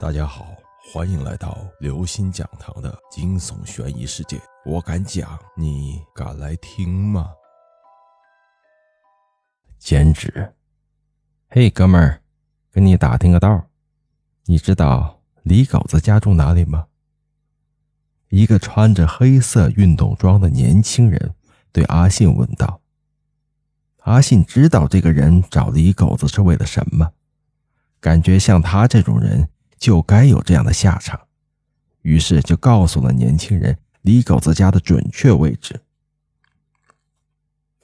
大家好，欢迎来到刘星讲堂的惊悚悬疑世界。我敢讲，你敢来听吗？剪纸。嘿，哥们儿，跟你打听个道儿，你知道李狗子家住哪里吗？一个穿着黑色运动装的年轻人对阿信问道。阿信知道这个人找李狗子是为了什么，感觉像他这种人。就该有这样的下场，于是就告诉了年轻人李狗子家的准确位置。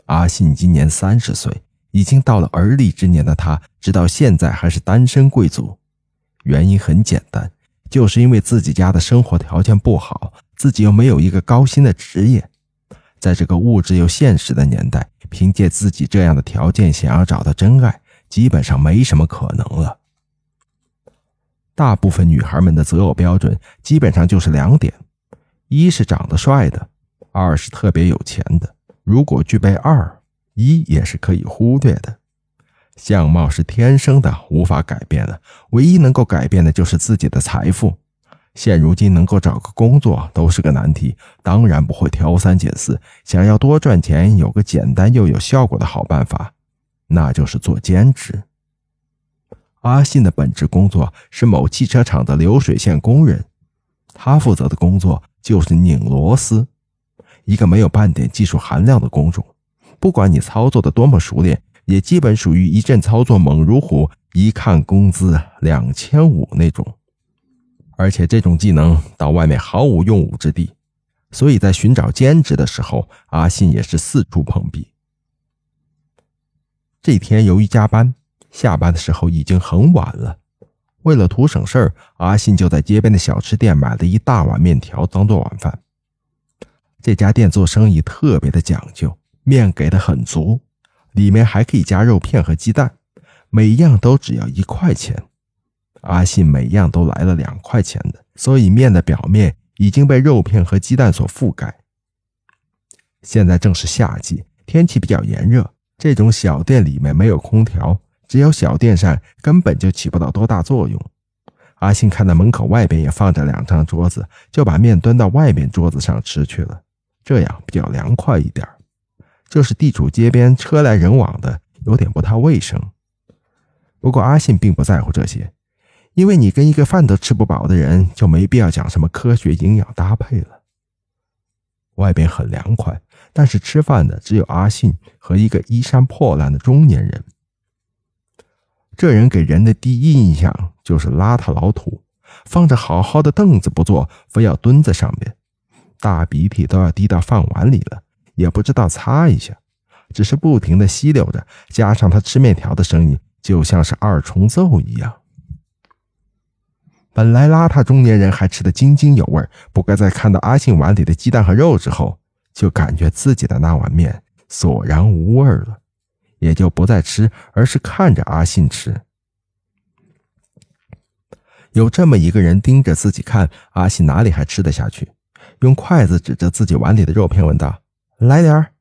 阿信今年三十岁，已经到了而立之年的他，直到现在还是单身贵族。原因很简单，就是因为自己家的生活条件不好，自己又没有一个高薪的职业，在这个物质又现实的年代，凭借自己这样的条件想要找到真爱，基本上没什么可能了。大部分女孩们的择偶标准基本上就是两点：一是长得帅的，二是特别有钱的。如果具备二，一也是可以忽略的。相貌是天生的，无法改变的，唯一能够改变的就是自己的财富。现如今能够找个工作都是个难题，当然不会挑三拣四。想要多赚钱，有个简单又有效果的好办法，那就是做兼职。阿信的本职工作是某汽车厂的流水线工人，他负责的工作就是拧螺丝，一个没有半点技术含量的工种。不管你操作的多么熟练，也基本属于一阵操作猛如虎，一看工资两千五那种。而且这种技能到外面毫无用武之地，所以在寻找兼职的时候，阿信也是四处碰壁。这天由于加班。下班的时候已经很晚了，为了图省事儿，阿信就在街边的小吃店买了一大碗面条当做晚饭。这家店做生意特别的讲究，面给的很足，里面还可以加肉片和鸡蛋，每样都只要一块钱。阿信每样都来了两块钱的，所以面的表面已经被肉片和鸡蛋所覆盖。现在正是夏季，天气比较炎热，这种小店里面没有空调。只有小电扇根本就起不到多大作用。阿信看到门口外边也放着两张桌子，就把面端到外面桌子上吃去了，这样比较凉快一点。就是地处街边，车来人往的，有点不太卫生。不过阿信并不在乎这些，因为你跟一个饭都吃不饱的人，就没必要讲什么科学营养搭配了。外边很凉快，但是吃饭的只有阿信和一个衣衫破烂的中年人。这人给人的第一印象就是邋遢老土，放着好好的凳子不坐，非要蹲在上面，大鼻涕都要滴到饭碗里了，也不知道擦一下，只是不停的吸溜着，加上他吃面条的声音，就像是二重奏一样。本来邋遢中年人还吃得津津有味，不过在看到阿信碗里的鸡蛋和肉之后，就感觉自己的那碗面索然无味了。也就不再吃，而是看着阿信吃。有这么一个人盯着自己看，阿信哪里还吃得下去？用筷子指着自己碗里的肉片问道：“来点儿？”“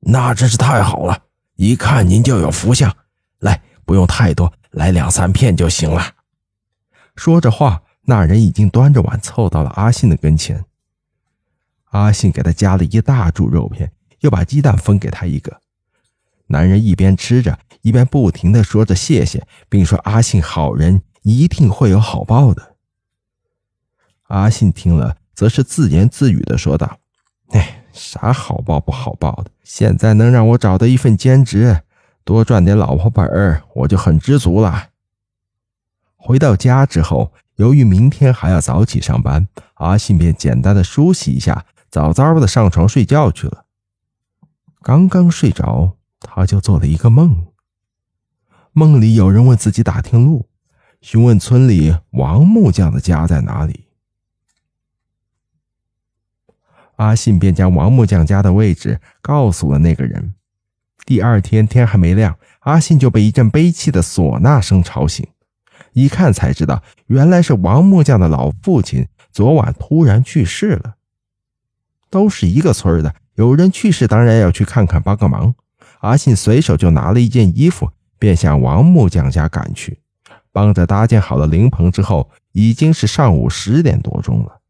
那真是太好了，一看您就有福相。来，不用太多，来两三片就行了。”说着话，那人已经端着碗凑到了阿信的跟前。阿信给他夹了一大柱肉片，又把鸡蛋分给他一个。男人一边吃着，一边不停的说着谢谢，并说：“阿信好人，一定会有好报的。”阿信听了，则是自言自语的说道：“哎，啥好报不好报的？现在能让我找到一份兼职，多赚点老婆本儿，我就很知足了。”回到家之后，由于明天还要早起上班，阿信便简单的梳洗一下，早早的上床睡觉去了。刚刚睡着。他就做了一个梦，梦里有人问自己打听路，询问村里王木匠的家在哪里。阿信便将王木匠家的位置告诉了那个人。第二天天还没亮，阿信就被一阵悲泣的唢呐声吵醒，一看才知道，原来是王木匠的老父亲昨晚突然去世了。都是一个村的，有人去世，当然要去看看，帮个忙。阿信随手就拿了一件衣服，便向王木匠家赶去。帮着搭建好了灵棚之后，已经是上午十点多钟了。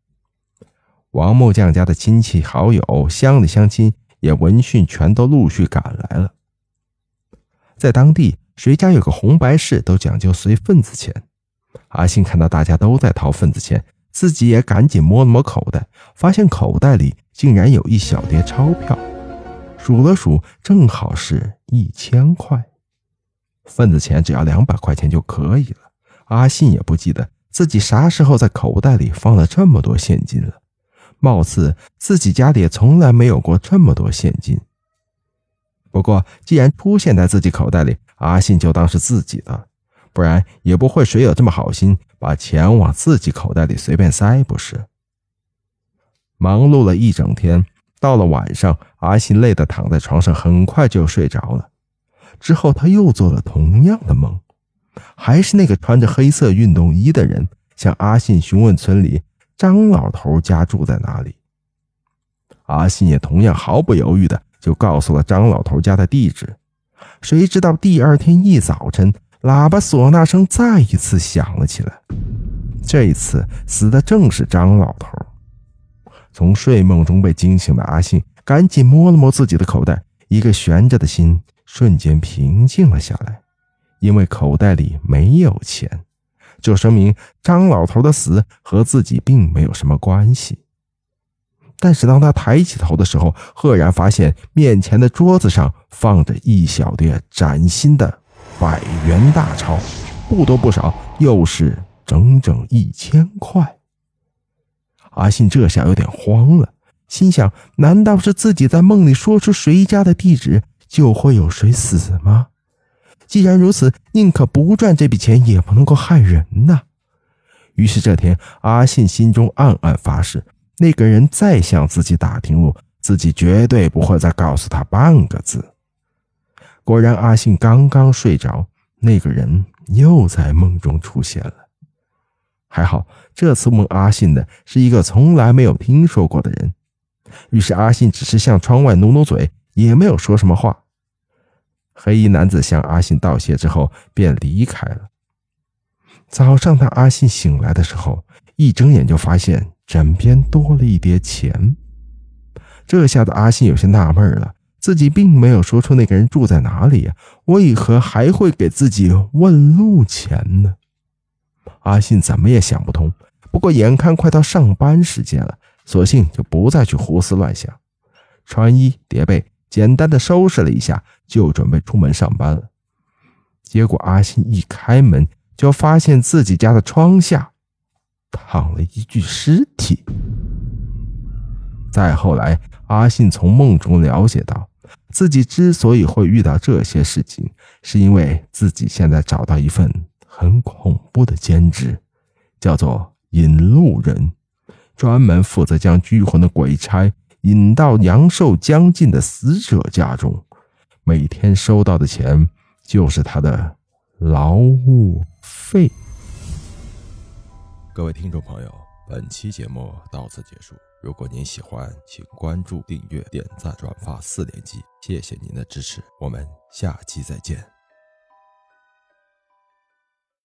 王木匠家的亲戚好友、乡里乡亲也闻讯全都陆续赶来了。在当地，谁家有个红白事都讲究随份子钱。阿信看到大家都在掏份子钱，自己也赶紧摸了摸口袋，发现口袋里竟然有一小叠钞票，数了数，正好是一千块。份子钱只要两百块钱就可以了。阿信也不记得自己啥时候在口袋里放了这么多现金了。貌似自己家里也从来没有过这么多现金。不过，既然出现在自己口袋里，阿信就当是自己的，不然也不会谁有这么好心把钱往自己口袋里随便塞，不是？忙碌了一整天，到了晚上，阿信累得躺在床上，很快就睡着了。之后，他又做了同样的梦，还是那个穿着黑色运动衣的人向阿信询问村里。张老头家住在哪里？阿信也同样毫不犹豫的就告诉了张老头家的地址。谁知道第二天一早晨，喇叭唢呐声再一次响了起来。这一次死的正是张老头。从睡梦中被惊醒的阿信赶紧摸了摸自己的口袋，一个悬着的心瞬间平静了下来，因为口袋里没有钱。这说明张老头的死和自己并没有什么关系。但是当他抬起头的时候，赫然发现面前的桌子上放着一小叠崭新的百元大钞，不多不少，又是整整一千块。阿信这下有点慌了，心想：难道是自己在梦里说出谁家的地址，就会有谁死吗？既然如此，宁可不赚这笔钱，也不能够害人呐。于是这天，阿信心中暗暗发誓：那个人再向自己打听路，自己绝对不会再告诉他半个字。果然，阿信刚刚睡着，那个人又在梦中出现了。还好，这次问阿信的是一个从来没有听说过的人。于是，阿信只是向窗外努努嘴，也没有说什么话。黑衣男子向阿信道谢之后便离开了。早上，当阿信醒来的时候，一睁眼就发现枕边多了一叠钱。这下子，阿信有些纳闷了：自己并没有说出那个人住在哪里呀，为何还会给自己问路钱呢？阿信怎么也想不通。不过，眼看快到上班时间了，索性就不再去胡思乱想，穿衣叠被。简单的收拾了一下，就准备出门上班了。结果阿信一开门，就发现自己家的窗下躺了一具尸体。再后来，阿信从梦中了解到，自己之所以会遇到这些事情，是因为自己现在找到一份很恐怖的兼职，叫做引路人，专门负责将拘魂的鬼差。引到阳寿将近的死者家中，每天收到的钱就是他的劳务费。各位听众朋友，本期节目到此结束。如果您喜欢，请关注、订阅、点赞、转发四连击，谢谢您的支持。我们下期再见。